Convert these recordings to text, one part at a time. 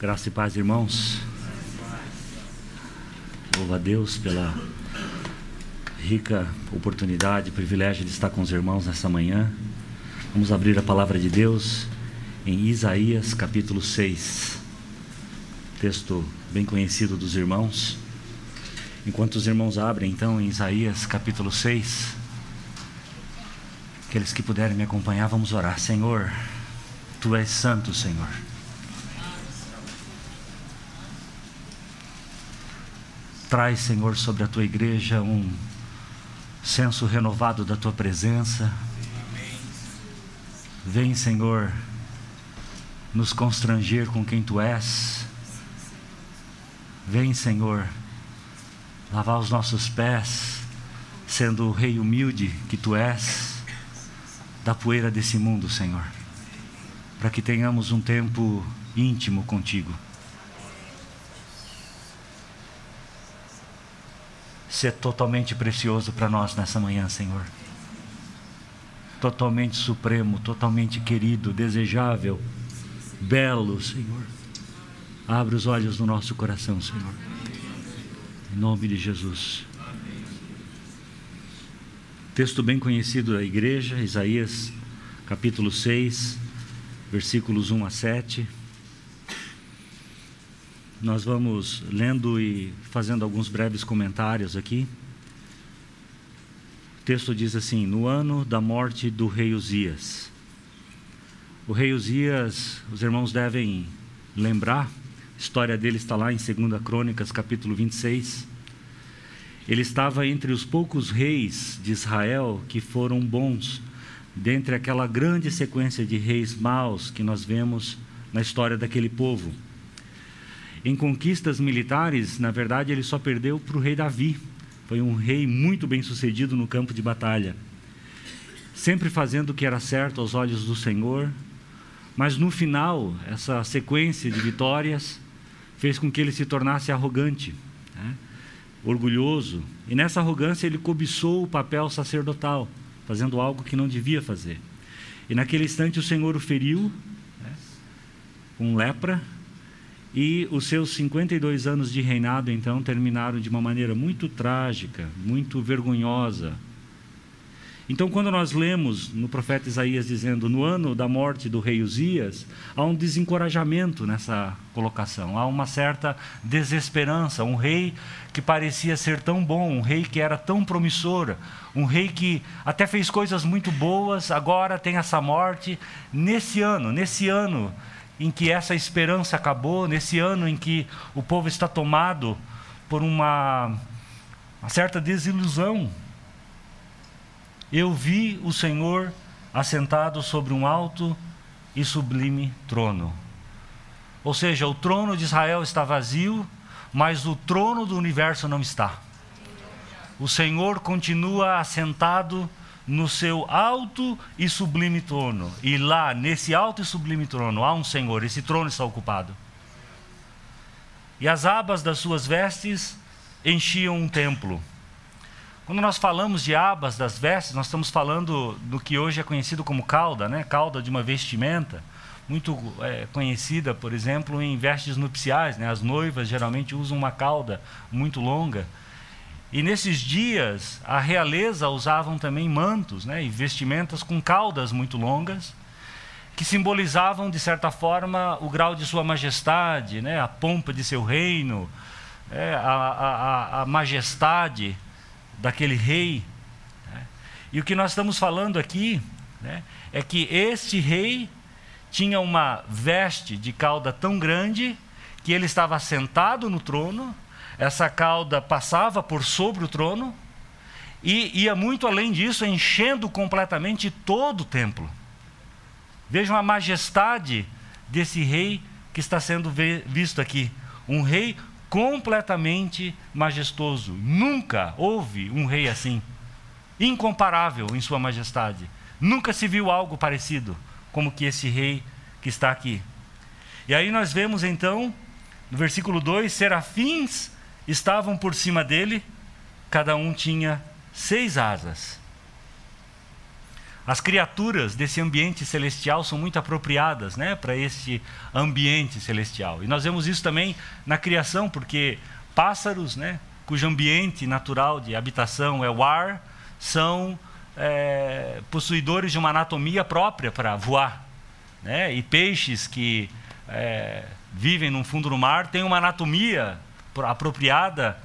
Graça e paz, irmãos. Louva a Deus pela rica oportunidade, privilégio de estar com os irmãos nessa manhã. Vamos abrir a palavra de Deus em Isaías capítulo 6. Texto bem conhecido dos irmãos. Enquanto os irmãos abrem, então, em Isaías capítulo 6, aqueles que puderem me acompanhar, vamos orar. Senhor, Tu és santo, Senhor. Traz, Senhor, sobre a tua igreja um senso renovado da tua presença. Vem, Senhor, nos constranger com quem tu és. Vem, Senhor, lavar os nossos pés, sendo o rei humilde que tu és, da poeira desse mundo, Senhor, para que tenhamos um tempo íntimo contigo. Ser totalmente precioso para nós nessa manhã, Senhor. Totalmente supremo, totalmente querido, desejável, belo, Senhor. Abre os olhos do nosso coração, Senhor. Em nome de Jesus. Texto bem conhecido da igreja, Isaías capítulo 6, versículos 1 a 7 nós vamos lendo e fazendo alguns breves comentários aqui. O texto diz assim: No ano da morte do rei Uzias. O rei Uzias, os irmãos devem lembrar, a história dele está lá em 2 Crônicas, capítulo 26. Ele estava entre os poucos reis de Israel que foram bons, dentre aquela grande sequência de reis maus que nós vemos na história daquele povo. Em conquistas militares, na verdade, ele só perdeu para o rei Davi. Foi um rei muito bem sucedido no campo de batalha, sempre fazendo o que era certo aos olhos do Senhor. Mas no final, essa sequência de vitórias fez com que ele se tornasse arrogante, né? orgulhoso, e nessa arrogância ele cobiçou o papel sacerdotal, fazendo algo que não devia fazer. E naquele instante o Senhor o feriu né? com lepra e os seus 52 anos de reinado, então, terminaram de uma maneira muito trágica, muito vergonhosa. Então, quando nós lemos no profeta Isaías dizendo no ano da morte do rei Uzias, há um desencorajamento nessa colocação, há uma certa desesperança. Um rei que parecia ser tão bom, um rei que era tão promissor, um rei que até fez coisas muito boas, agora tem essa morte. Nesse ano, nesse ano em que essa esperança acabou, nesse ano em que o povo está tomado por uma, uma certa desilusão. Eu vi o Senhor assentado sobre um alto e sublime trono. Ou seja, o trono de Israel está vazio, mas o trono do universo não está. O Senhor continua assentado no seu alto e sublime trono. E lá, nesse alto e sublime trono, há um Senhor, esse trono está ocupado. E as abas das suas vestes enchiam um templo. Quando nós falamos de abas das vestes, nós estamos falando do que hoje é conhecido como cauda, né? cauda de uma vestimenta, muito é, conhecida, por exemplo, em vestes nupciais. Né? As noivas geralmente usam uma cauda muito longa. E nesses dias, a realeza usavam também mantos né, e vestimentas com caudas muito longas, que simbolizavam, de certa forma, o grau de sua majestade, né, a pompa de seu reino, é, a, a, a, majestade daquele rei. Né. E o que nós estamos falando aqui né, é que este rei tinha uma veste de cauda tão grande que ele estava sentado no trono essa cauda passava por sobre o trono e ia muito além disso, enchendo completamente todo o templo. Vejam a majestade desse rei que está sendo visto aqui. Um rei completamente majestoso. Nunca houve um rei assim. Incomparável em sua majestade. Nunca se viu algo parecido como que esse rei que está aqui. E aí nós vemos então, no versículo 2, serafins estavam por cima dele, cada um tinha seis asas. As criaturas desse ambiente celestial são muito apropriadas né, para este ambiente celestial. E nós vemos isso também na criação, porque pássaros, né, cujo ambiente natural de habitação é o ar, são é, possuidores de uma anatomia própria para voar. Né? E peixes que é, vivem no fundo do mar têm uma anatomia apropriada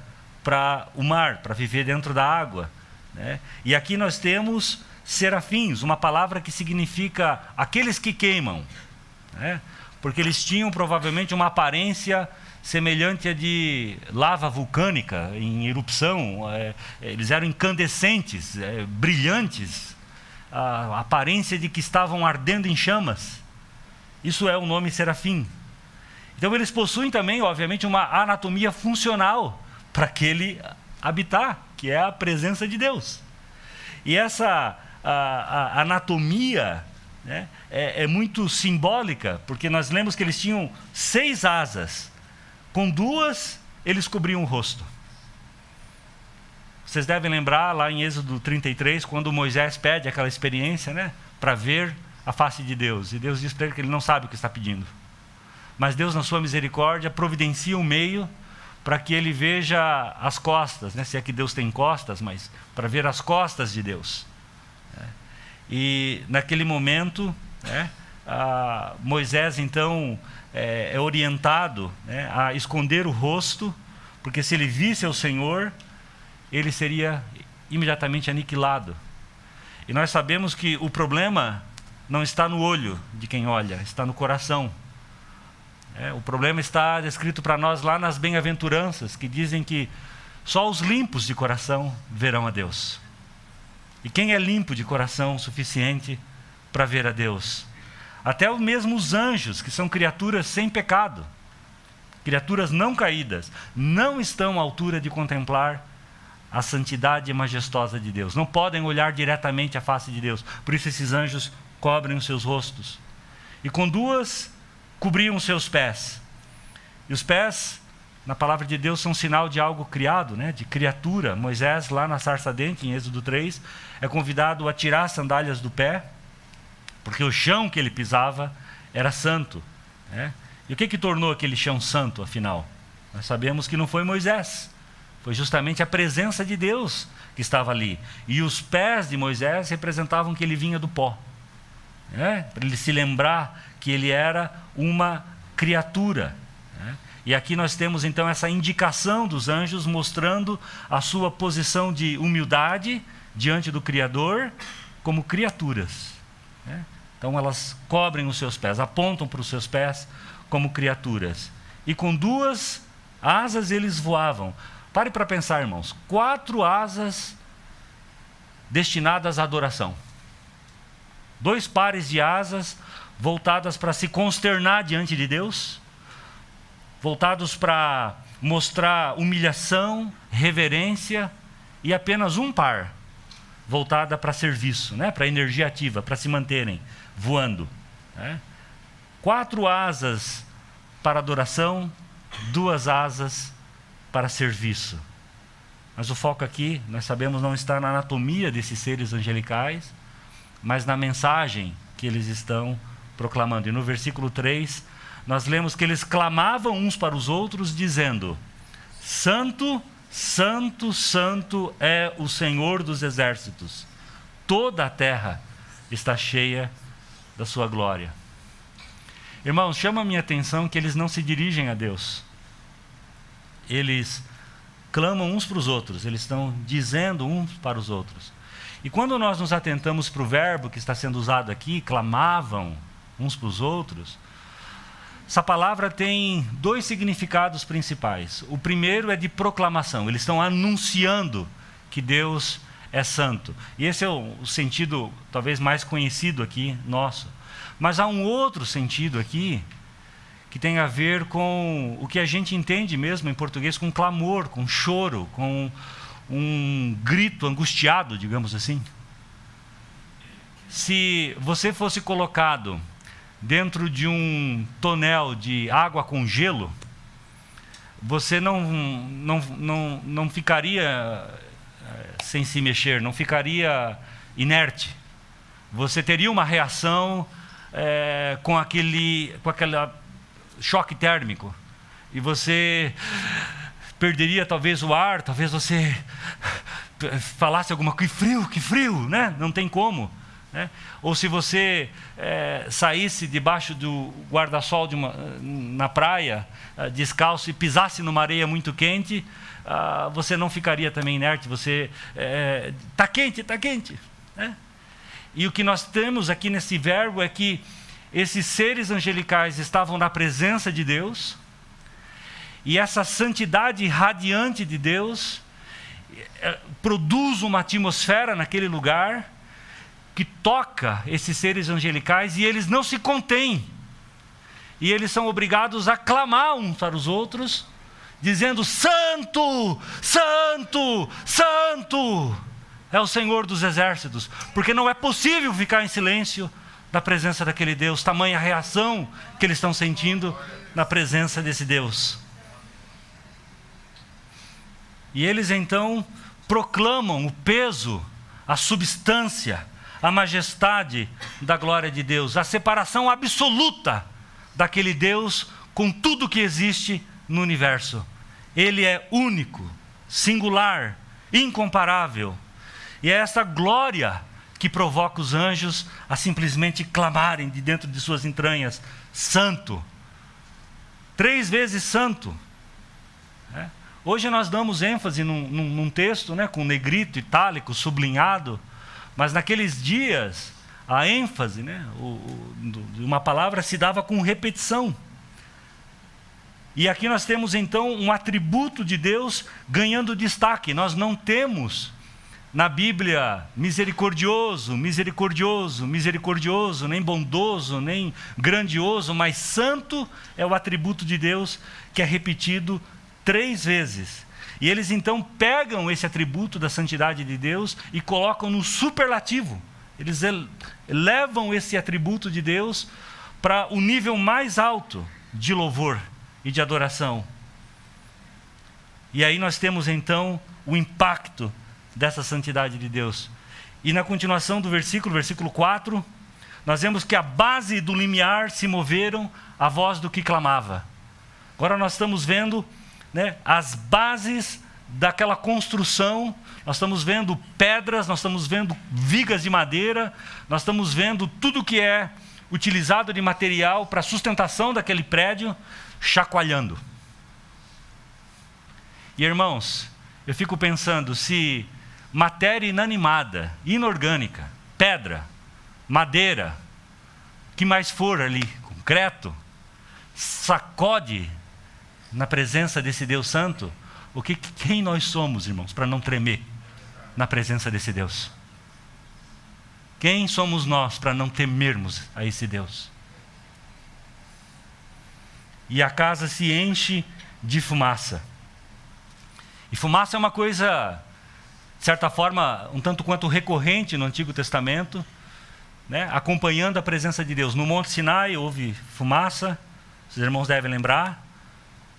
para o mar, para viver dentro da água. Né? E aqui nós temos serafins, uma palavra que significa aqueles que queimam, né? porque eles tinham provavelmente uma aparência semelhante à de lava vulcânica em erupção, é, eles eram incandescentes, é, brilhantes, a aparência de que estavam ardendo em chamas. Isso é o nome serafim. Então eles possuem também, obviamente, uma anatomia funcional para aquele habitar, que é a presença de Deus. E essa a, a anatomia né, é, é muito simbólica, porque nós lemos que eles tinham seis asas, com duas eles cobriam o rosto. Vocês devem lembrar lá em Êxodo 33, quando Moisés pede aquela experiência, né, para ver a face de Deus. E Deus diz para ele que ele não sabe o que está pedindo. Mas Deus, na sua misericórdia, providencia um meio para que ele veja as costas, né? se é que Deus tem costas, mas para ver as costas de Deus. Né? E naquele momento, né, Moisés então é, é orientado né, a esconder o rosto, porque se ele visse o Senhor, ele seria imediatamente aniquilado. E nós sabemos que o problema não está no olho de quem olha, está no coração. É, o problema está descrito para nós lá nas bem-aventuranças, que dizem que só os limpos de coração verão a Deus. E quem é limpo de coração o suficiente para ver a Deus? Até mesmo os anjos, que são criaturas sem pecado, criaturas não caídas, não estão à altura de contemplar a santidade majestosa de Deus. Não podem olhar diretamente a face de Deus. Por isso esses anjos cobrem os seus rostos. E com duas cobriam seus pés. E os pés, na palavra de Deus, são sinal de algo criado, né? de criatura. Moisés, lá na sarça dente, em Êxodo 3, é convidado a tirar as sandálias do pé, porque o chão que ele pisava era santo. Né? E o que, que tornou aquele chão santo, afinal? Nós sabemos que não foi Moisés, foi justamente a presença de Deus que estava ali. E os pés de Moisés representavam que ele vinha do pó. Né? Para ele se lembrar que ele era uma criatura. Né? E aqui nós temos então essa indicação dos anjos mostrando a sua posição de humildade diante do Criador como criaturas. Né? Então elas cobrem os seus pés, apontam para os seus pés como criaturas. E com duas asas eles voavam. Pare para pensar, irmãos. Quatro asas destinadas à adoração. Dois pares de asas voltadas para se consternar diante de Deus, voltados para mostrar humilhação, reverência, e apenas um par voltada para serviço, né? para energia ativa, para se manterem voando. Né? Quatro asas para adoração, duas asas para serviço. Mas o foco aqui, nós sabemos, não está na anatomia desses seres angelicais, mas na mensagem que eles estão proclamando. E no versículo 3, nós lemos que eles clamavam uns para os outros, dizendo: Santo, Santo, Santo é o Senhor dos exércitos, toda a terra está cheia da sua glória. Irmãos, chama a minha atenção que eles não se dirigem a Deus, eles clamam uns para os outros, eles estão dizendo uns para os outros. E quando nós nos atentamos para o verbo que está sendo usado aqui, clamavam, uns para os outros, essa palavra tem dois significados principais. O primeiro é de proclamação, eles estão anunciando que Deus é santo. E esse é o sentido talvez mais conhecido aqui nosso. Mas há um outro sentido aqui que tem a ver com o que a gente entende mesmo em português com clamor, com choro, com um grito angustiado, digamos assim. Se você fosse colocado dentro de um tonel de água com gelo, você não, não, não, não ficaria eh, sem se mexer, não ficaria inerte. você teria uma reação é, com aquele com aquele choque térmico e você perderia talvez o ar, talvez você falasse alguma coisa, que frio, que frio, né? Não tem como. Né? Ou se você é, saísse debaixo do guarda-sol na praia, é, descalço, e pisasse numa areia muito quente, ah, você não ficaria também inerte, você está é, quente, está quente. Né? E o que nós temos aqui nesse verbo é que esses seres angelicais estavam na presença de Deus, e essa santidade radiante de Deus é, produz uma atmosfera naquele lugar que toca esses seres angelicais e eles não se contêm. E eles são obrigados a clamar uns para os outros, dizendo: Santo, Santo, Santo é o Senhor dos exércitos, porque não é possível ficar em silêncio na presença daquele Deus, tamanha reação que eles estão sentindo na presença desse Deus. E eles então proclamam o peso, a substância, a majestade da glória de Deus, a separação absoluta daquele Deus com tudo que existe no universo. Ele é único, singular, incomparável. E é essa glória que provoca os anjos a simplesmente clamarem de dentro de suas entranhas: Santo. Três vezes santo. É. Hoje nós damos ênfase num, num, num texto né, com negrito, itálico, sublinhado, mas naqueles dias a ênfase né, de uma palavra se dava com repetição. E aqui nós temos então um atributo de Deus ganhando destaque. Nós não temos na Bíblia misericordioso, misericordioso, misericordioso, nem bondoso, nem grandioso, mas santo é o atributo de Deus que é repetido três vezes. E eles então pegam esse atributo da santidade de Deus e colocam no superlativo. Eles levam esse atributo de Deus para o nível mais alto de louvor e de adoração. E aí nós temos então o impacto dessa santidade de Deus. E na continuação do versículo, versículo 4, nós vemos que a base do limiar se moveram a voz do que clamava. Agora nós estamos vendo né, as bases daquela construção, nós estamos vendo pedras, nós estamos vendo vigas de madeira, nós estamos vendo tudo que é utilizado de material para a sustentação daquele prédio, chacoalhando. E irmãos, eu fico pensando se matéria inanimada, inorgânica, pedra, madeira, que mais for ali, concreto, sacode na presença desse Deus Santo, o que quem nós somos, irmãos, para não tremer na presença desse Deus? Quem somos nós para não temermos a esse Deus? e a casa se enche de fumaça. E fumaça é uma coisa, de certa forma, um tanto quanto recorrente no Antigo Testamento, né? acompanhando a presença de Deus. No Monte Sinai houve fumaça, os irmãos devem lembrar.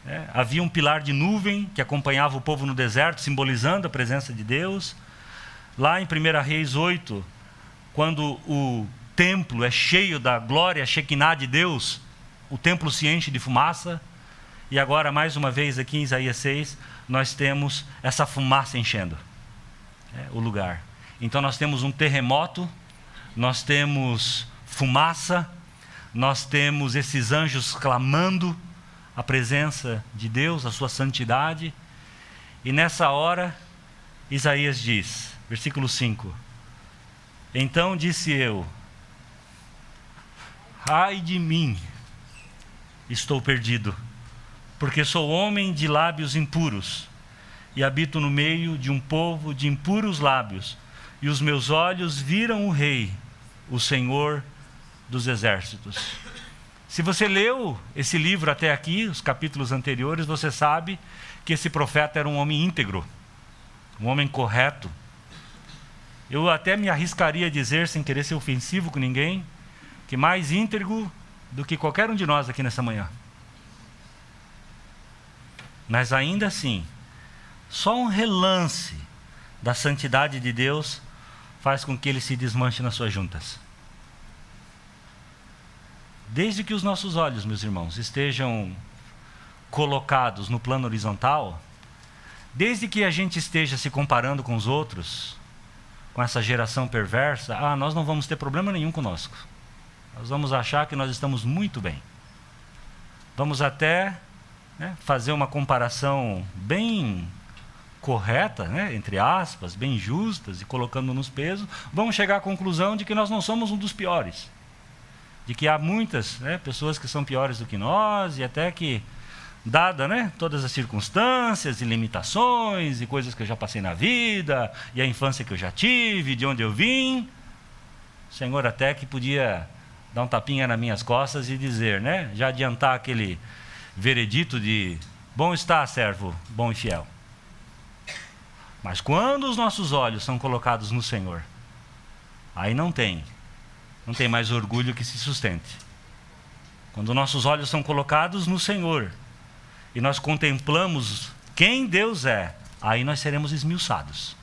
Né? Havia um pilar de nuvem que acompanhava o povo no deserto, simbolizando a presença de Deus. Lá em 1 Reis 8, quando o templo é cheio da glória Shekinah de Deus, o templo se enche de fumaça, e agora, mais uma vez, aqui em Isaías 6, nós temos essa fumaça enchendo é, o lugar. Então, nós temos um terremoto, nós temos fumaça, nós temos esses anjos clamando a presença de Deus, a sua santidade, e nessa hora, Isaías diz, versículo 5: Então disse eu, ai de mim, estou perdido, porque sou homem de lábios impuros e habito no meio de um povo de impuros lábios, e os meus olhos viram o Rei, o Senhor dos exércitos. Se você leu esse livro até aqui, os capítulos anteriores, você sabe que esse profeta era um homem íntegro, um homem correto. Eu até me arriscaria a dizer, sem querer ser ofensivo com ninguém, que mais íntegro do que qualquer um de nós aqui nessa manhã. Mas ainda assim, só um relance da santidade de Deus faz com que ele se desmanche nas suas juntas. Desde que os nossos olhos, meus irmãos, estejam colocados no plano horizontal, desde que a gente esteja se comparando com os outros, com essa geração perversa, ah, nós não vamos ter problema nenhum conosco. Nós vamos achar que nós estamos muito bem. Vamos até né, fazer uma comparação bem correta, né, entre aspas, bem justas e colocando nos pesos, vamos chegar à conclusão de que nós não somos um dos piores de que há muitas né, pessoas que são piores do que nós e até que, dada né, todas as circunstâncias e limitações e coisas que eu já passei na vida e a infância que eu já tive, de onde eu vim, o Senhor até que podia dar um tapinha nas minhas costas e dizer, né, já adiantar aquele veredito de bom está, servo, bom e fiel. Mas quando os nossos olhos são colocados no Senhor, aí não tem não tem mais orgulho que se sustente. Quando nossos olhos são colocados no Senhor e nós contemplamos quem Deus é, aí nós seremos esmiuçados.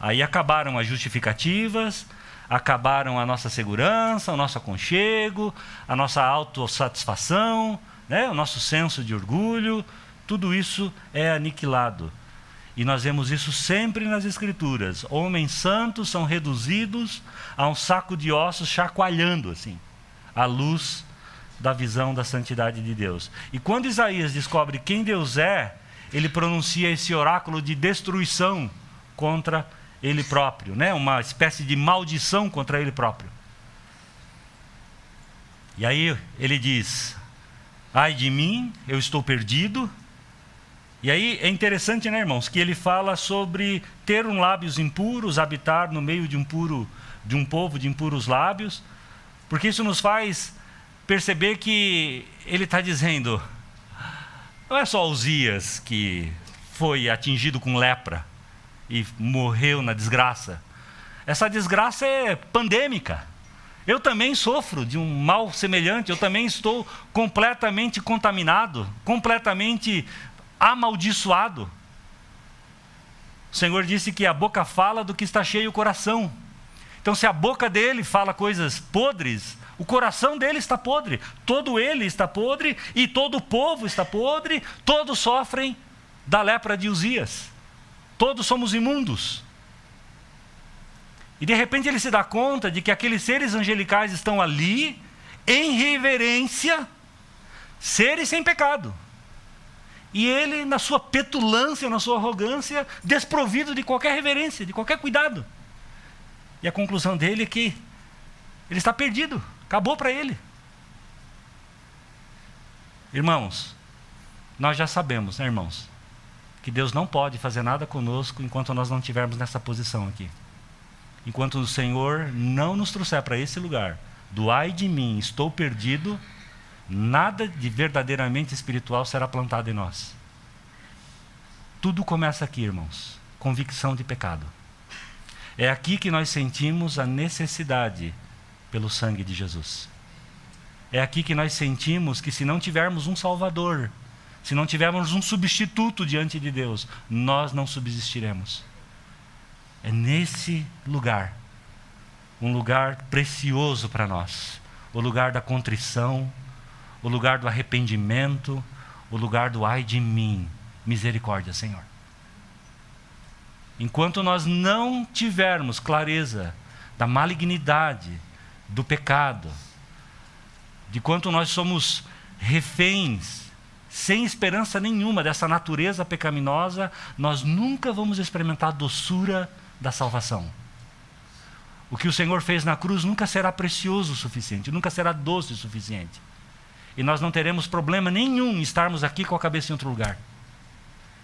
Aí acabaram as justificativas, acabaram a nossa segurança, o nosso aconchego, a nossa autossatisfação, né? o nosso senso de orgulho, tudo isso é aniquilado. E nós vemos isso sempre nas Escrituras. Homens santos são reduzidos a um saco de ossos chacoalhando, assim, à luz da visão da santidade de Deus. E quando Isaías descobre quem Deus é, ele pronuncia esse oráculo de destruição contra ele próprio, né? uma espécie de maldição contra ele próprio. E aí ele diz: Ai de mim, eu estou perdido, e aí é interessante, né, irmãos, que ele fala sobre ter um lábios impuros, habitar no meio de um puro, de um povo de impuros lábios, porque isso nos faz perceber que ele está dizendo, não é só Uzias que foi atingido com lepra e morreu na desgraça. Essa desgraça é pandêmica. Eu também sofro de um mal semelhante, eu também estou completamente contaminado, completamente amaldiçoado. O Senhor disse que a boca fala do que está cheio o coração. Então, se a boca dele fala coisas podres, o coração dele está podre, todo ele está podre e todo o povo está podre, todos sofrem da lepra de Uzias, todos somos imundos. E de repente ele se dá conta de que aqueles seres angelicais estão ali, em reverência, seres sem pecado. E ele, na sua petulância, na sua arrogância, desprovido de qualquer reverência, de qualquer cuidado. E a conclusão dele é que ele está perdido, acabou para ele. Irmãos, nós já sabemos, né, irmãos, que Deus não pode fazer nada conosco enquanto nós não estivermos nessa posição aqui. Enquanto o Senhor não nos trouxer para esse lugar, do ai de mim, estou perdido, nada de verdadeiramente espiritual será plantado em nós. Tudo começa aqui, irmãos. Convicção de pecado. É aqui que nós sentimos a necessidade pelo sangue de Jesus. É aqui que nós sentimos que se não tivermos um Salvador, se não tivermos um substituto diante de Deus, nós não subsistiremos. É nesse lugar, um lugar precioso para nós, o lugar da contrição, o lugar do arrependimento, o lugar do ai de mim. Misericórdia, Senhor. Enquanto nós não tivermos clareza da malignidade, do pecado, de quanto nós somos reféns, sem esperança nenhuma dessa natureza pecaminosa, nós nunca vamos experimentar a doçura da salvação. O que o Senhor fez na cruz nunca será precioso o suficiente, nunca será doce o suficiente. E nós não teremos problema nenhum em estarmos aqui com a cabeça em outro lugar.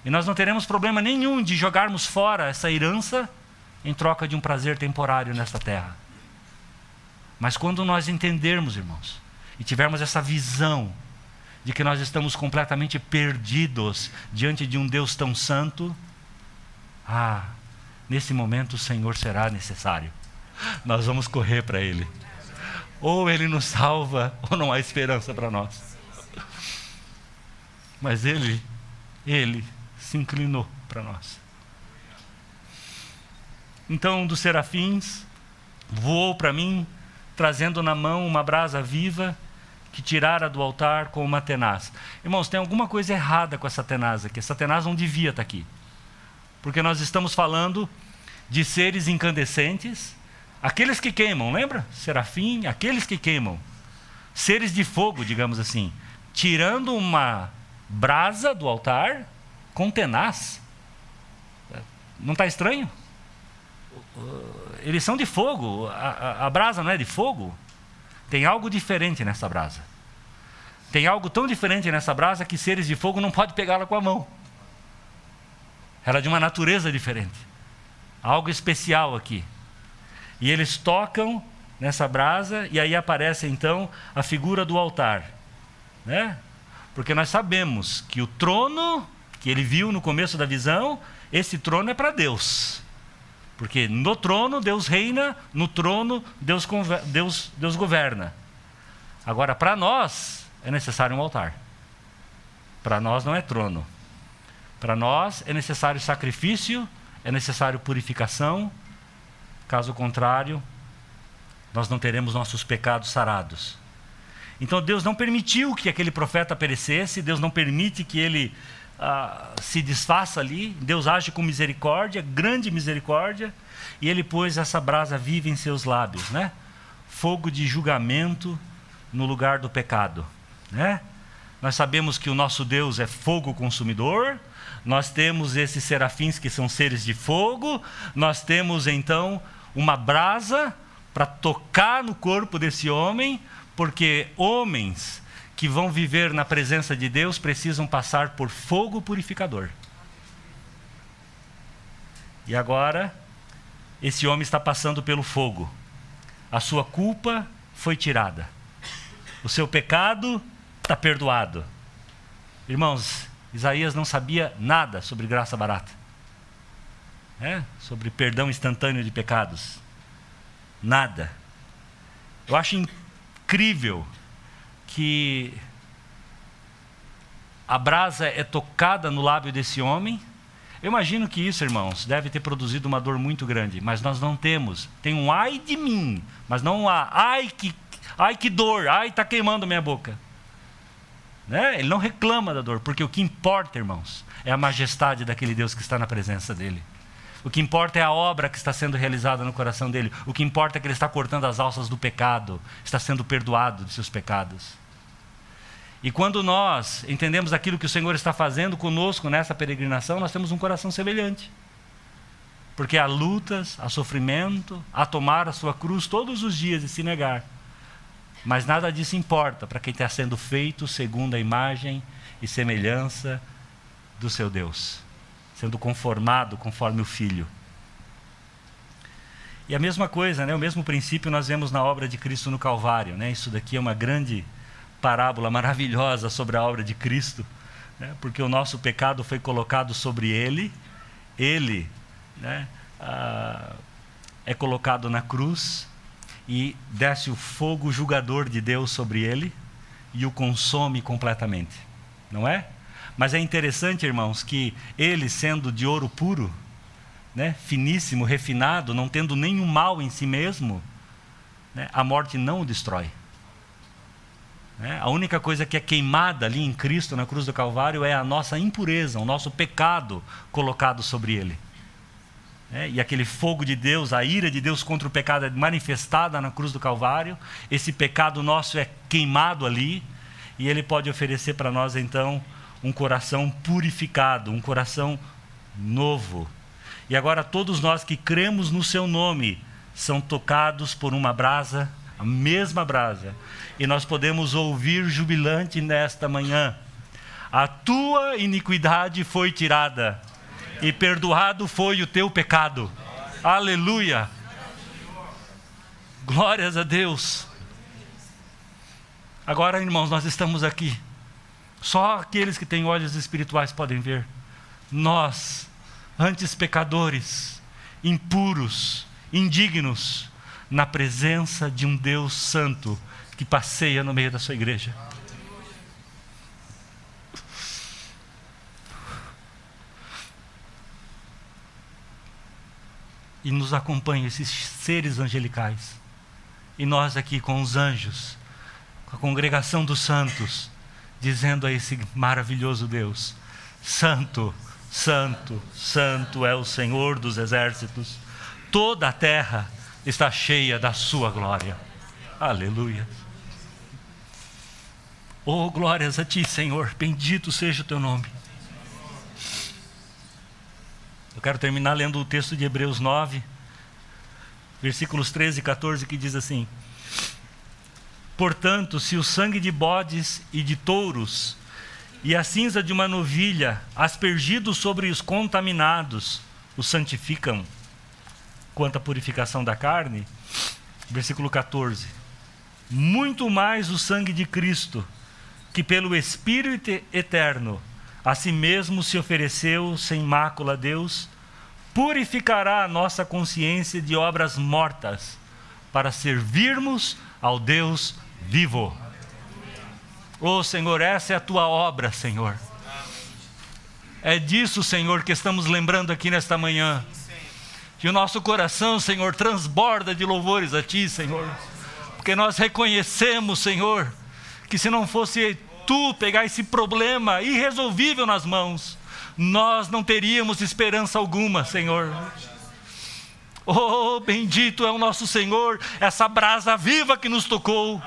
E nós não teremos problema nenhum de jogarmos fora essa herança em troca de um prazer temporário nesta terra. Mas quando nós entendermos, irmãos, e tivermos essa visão de que nós estamos completamente perdidos diante de um Deus tão santo, ah, nesse momento o Senhor será necessário. Nós vamos correr para Ele ou Ele nos salva, ou não há esperança para nós. Mas Ele, Ele se inclinou para nós. então um dos serafins voou para mim, trazendo na mão uma brasa viva que tirara do altar com uma tenaz. Irmãos, tem alguma coisa errada com essa tenaz aqui. Essa tenaz não devia estar tá aqui. Porque nós estamos falando de seres incandescentes, aqueles que queimam, lembra? Serafim, aqueles que queimam. Seres de fogo, digamos assim, tirando uma brasa do altar com tenaz. Não está estranho? Eles são de fogo, a, a, a brasa não é de fogo. Tem algo diferente nessa brasa. Tem algo tão diferente nessa brasa que seres de fogo não podem pegá-la com a mão. Ela é de uma natureza diferente. Algo especial aqui. E eles tocam nessa brasa e aí aparece então a figura do altar, né? Porque nós sabemos que o trono que ele viu no começo da visão, esse trono é para Deus. Porque no trono Deus reina, no trono Deus, Deus, Deus governa. Agora, para nós, é necessário um altar. Para nós não é trono. Para nós é necessário sacrifício, é necessário purificação. Caso contrário, nós não teremos nossos pecados sarados. Então Deus não permitiu que aquele profeta perecesse, Deus não permite que ele ah, se desfaça ali. Deus age com misericórdia, grande misericórdia, e ele pôs essa brasa viva em seus lábios, né? Fogo de julgamento no lugar do pecado, né? Nós sabemos que o nosso Deus é fogo consumidor, nós temos esses serafins que são seres de fogo, nós temos então uma brasa para tocar no corpo desse homem, porque homens que vão viver na presença de Deus precisam passar por fogo purificador. E agora, esse homem está passando pelo fogo. A sua culpa foi tirada. O seu pecado está perdoado. Irmãos, Isaías não sabia nada sobre graça barata, é? sobre perdão instantâneo de pecados. Nada. Eu acho incrível que a brasa é tocada no lábio desse homem. Eu imagino que isso, irmãos, deve ter produzido uma dor muito grande, mas nós não temos. Tem um ai de mim, mas não um ai que, ai que dor, ai está queimando minha boca. Né? Ele não reclama da dor, porque o que importa, irmãos, é a majestade daquele Deus que está na presença dele. O que importa é a obra que está sendo realizada no coração dele. O que importa é que ele está cortando as alças do pecado, está sendo perdoado de seus pecados. E quando nós entendemos aquilo que o Senhor está fazendo conosco nessa peregrinação, nós temos um coração semelhante. Porque há lutas, há sofrimento, há tomar a sua cruz todos os dias e se negar. Mas nada disso importa para quem está sendo feito segundo a imagem e semelhança do seu Deus, sendo conformado conforme o Filho. E a mesma coisa, né, o mesmo princípio nós vemos na obra de Cristo no Calvário. Né? Isso daqui é uma grande parábola maravilhosa sobre a obra de Cristo, né? porque o nosso pecado foi colocado sobre ele, ele né, ah, é colocado na cruz e desce o fogo julgador de Deus sobre ele e o consome completamente, não é? Mas é interessante, irmãos, que ele, sendo de ouro puro, né, finíssimo, refinado, não tendo nenhum mal em si mesmo, né, a morte não o destrói. Né? A única coisa que é queimada ali em Cristo, na cruz do Calvário, é a nossa impureza, o nosso pecado colocado sobre ele. É, e aquele fogo de Deus, a ira de Deus contra o pecado é manifestada na cruz do Calvário. Esse pecado nosso é queimado ali. E Ele pode oferecer para nós, então, um coração purificado, um coração novo. E agora, todos nós que cremos no Seu nome são tocados por uma brasa a mesma brasa. E nós podemos ouvir jubilante nesta manhã: A tua iniquidade foi tirada, e perdoado foi o teu pecado. Aleluia! Glórias a Deus. Agora, irmãos, nós estamos aqui. Só aqueles que têm olhos espirituais podem ver. Nós, antes pecadores, impuros, indignos, na presença de um Deus santo que passeia no meio da sua igreja. e nos acompanham esses seres angelicais. E nós aqui com os anjos, com a congregação dos santos, dizendo a esse maravilhoso Deus: Santo, Santo, Santo é o Senhor dos exércitos, toda a terra está cheia da Sua glória. Aleluia. Oh, glórias a Ti, Senhor, bendito seja o Teu nome. Eu quero terminar lendo o texto de Hebreus 9, versículos 13 e 14, que diz assim: Portanto, se o sangue de bodes e de touros e a cinza de uma novilha, aspergidos sobre os contaminados, os santificam, quanto à purificação da carne, versículo 14: Muito mais o sangue de Cristo, que pelo Espírito eterno a si mesmo se ofereceu sem mácula a Deus, purificará a nossa consciência de obras mortas, para servirmos ao Deus vivo. Oh Senhor, essa é a tua obra, Senhor. É disso, Senhor, que estamos lembrando aqui nesta manhã. Que o nosso coração, Senhor, transborda de louvores a Ti, Senhor. Porque nós reconhecemos, Senhor, que se não fosse tu pegar esse problema irresolvível nas mãos, nós não teríamos esperança alguma, Senhor. Oh, bendito é o nosso Senhor, essa brasa viva que nos tocou.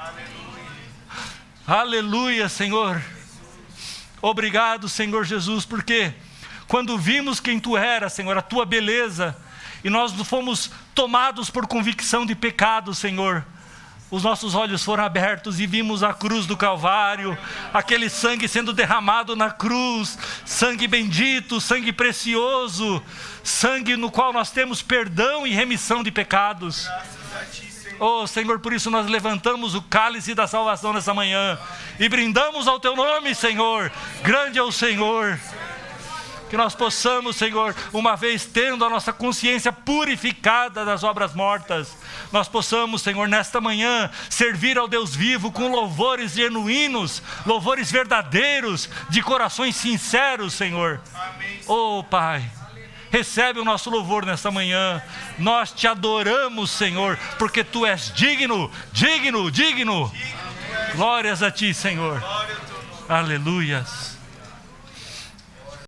Aleluia, Aleluia Senhor. Obrigado, Senhor Jesus, porque quando vimos quem tu era, Senhor, a tua beleza, e nós fomos tomados por convicção de pecado, Senhor, os nossos olhos foram abertos e vimos a cruz do Calvário, aquele sangue sendo derramado na cruz, sangue bendito, sangue precioso, sangue no qual nós temos perdão e remissão de pecados. Oh Senhor, por isso nós levantamos o cálice da salvação nessa manhã e brindamos ao Teu nome, Senhor. Grande é o Senhor que nós possamos, Senhor, uma vez tendo a nossa consciência purificada das obras mortas, nós possamos, Senhor, nesta manhã, servir ao Deus vivo com louvores genuínos, louvores verdadeiros, de corações sinceros, Senhor. Amém. Oh, Pai. Recebe o nosso louvor nesta manhã. Nós te adoramos, Senhor, porque tu és digno, digno, digno. Glórias a ti, Senhor. Aleluias.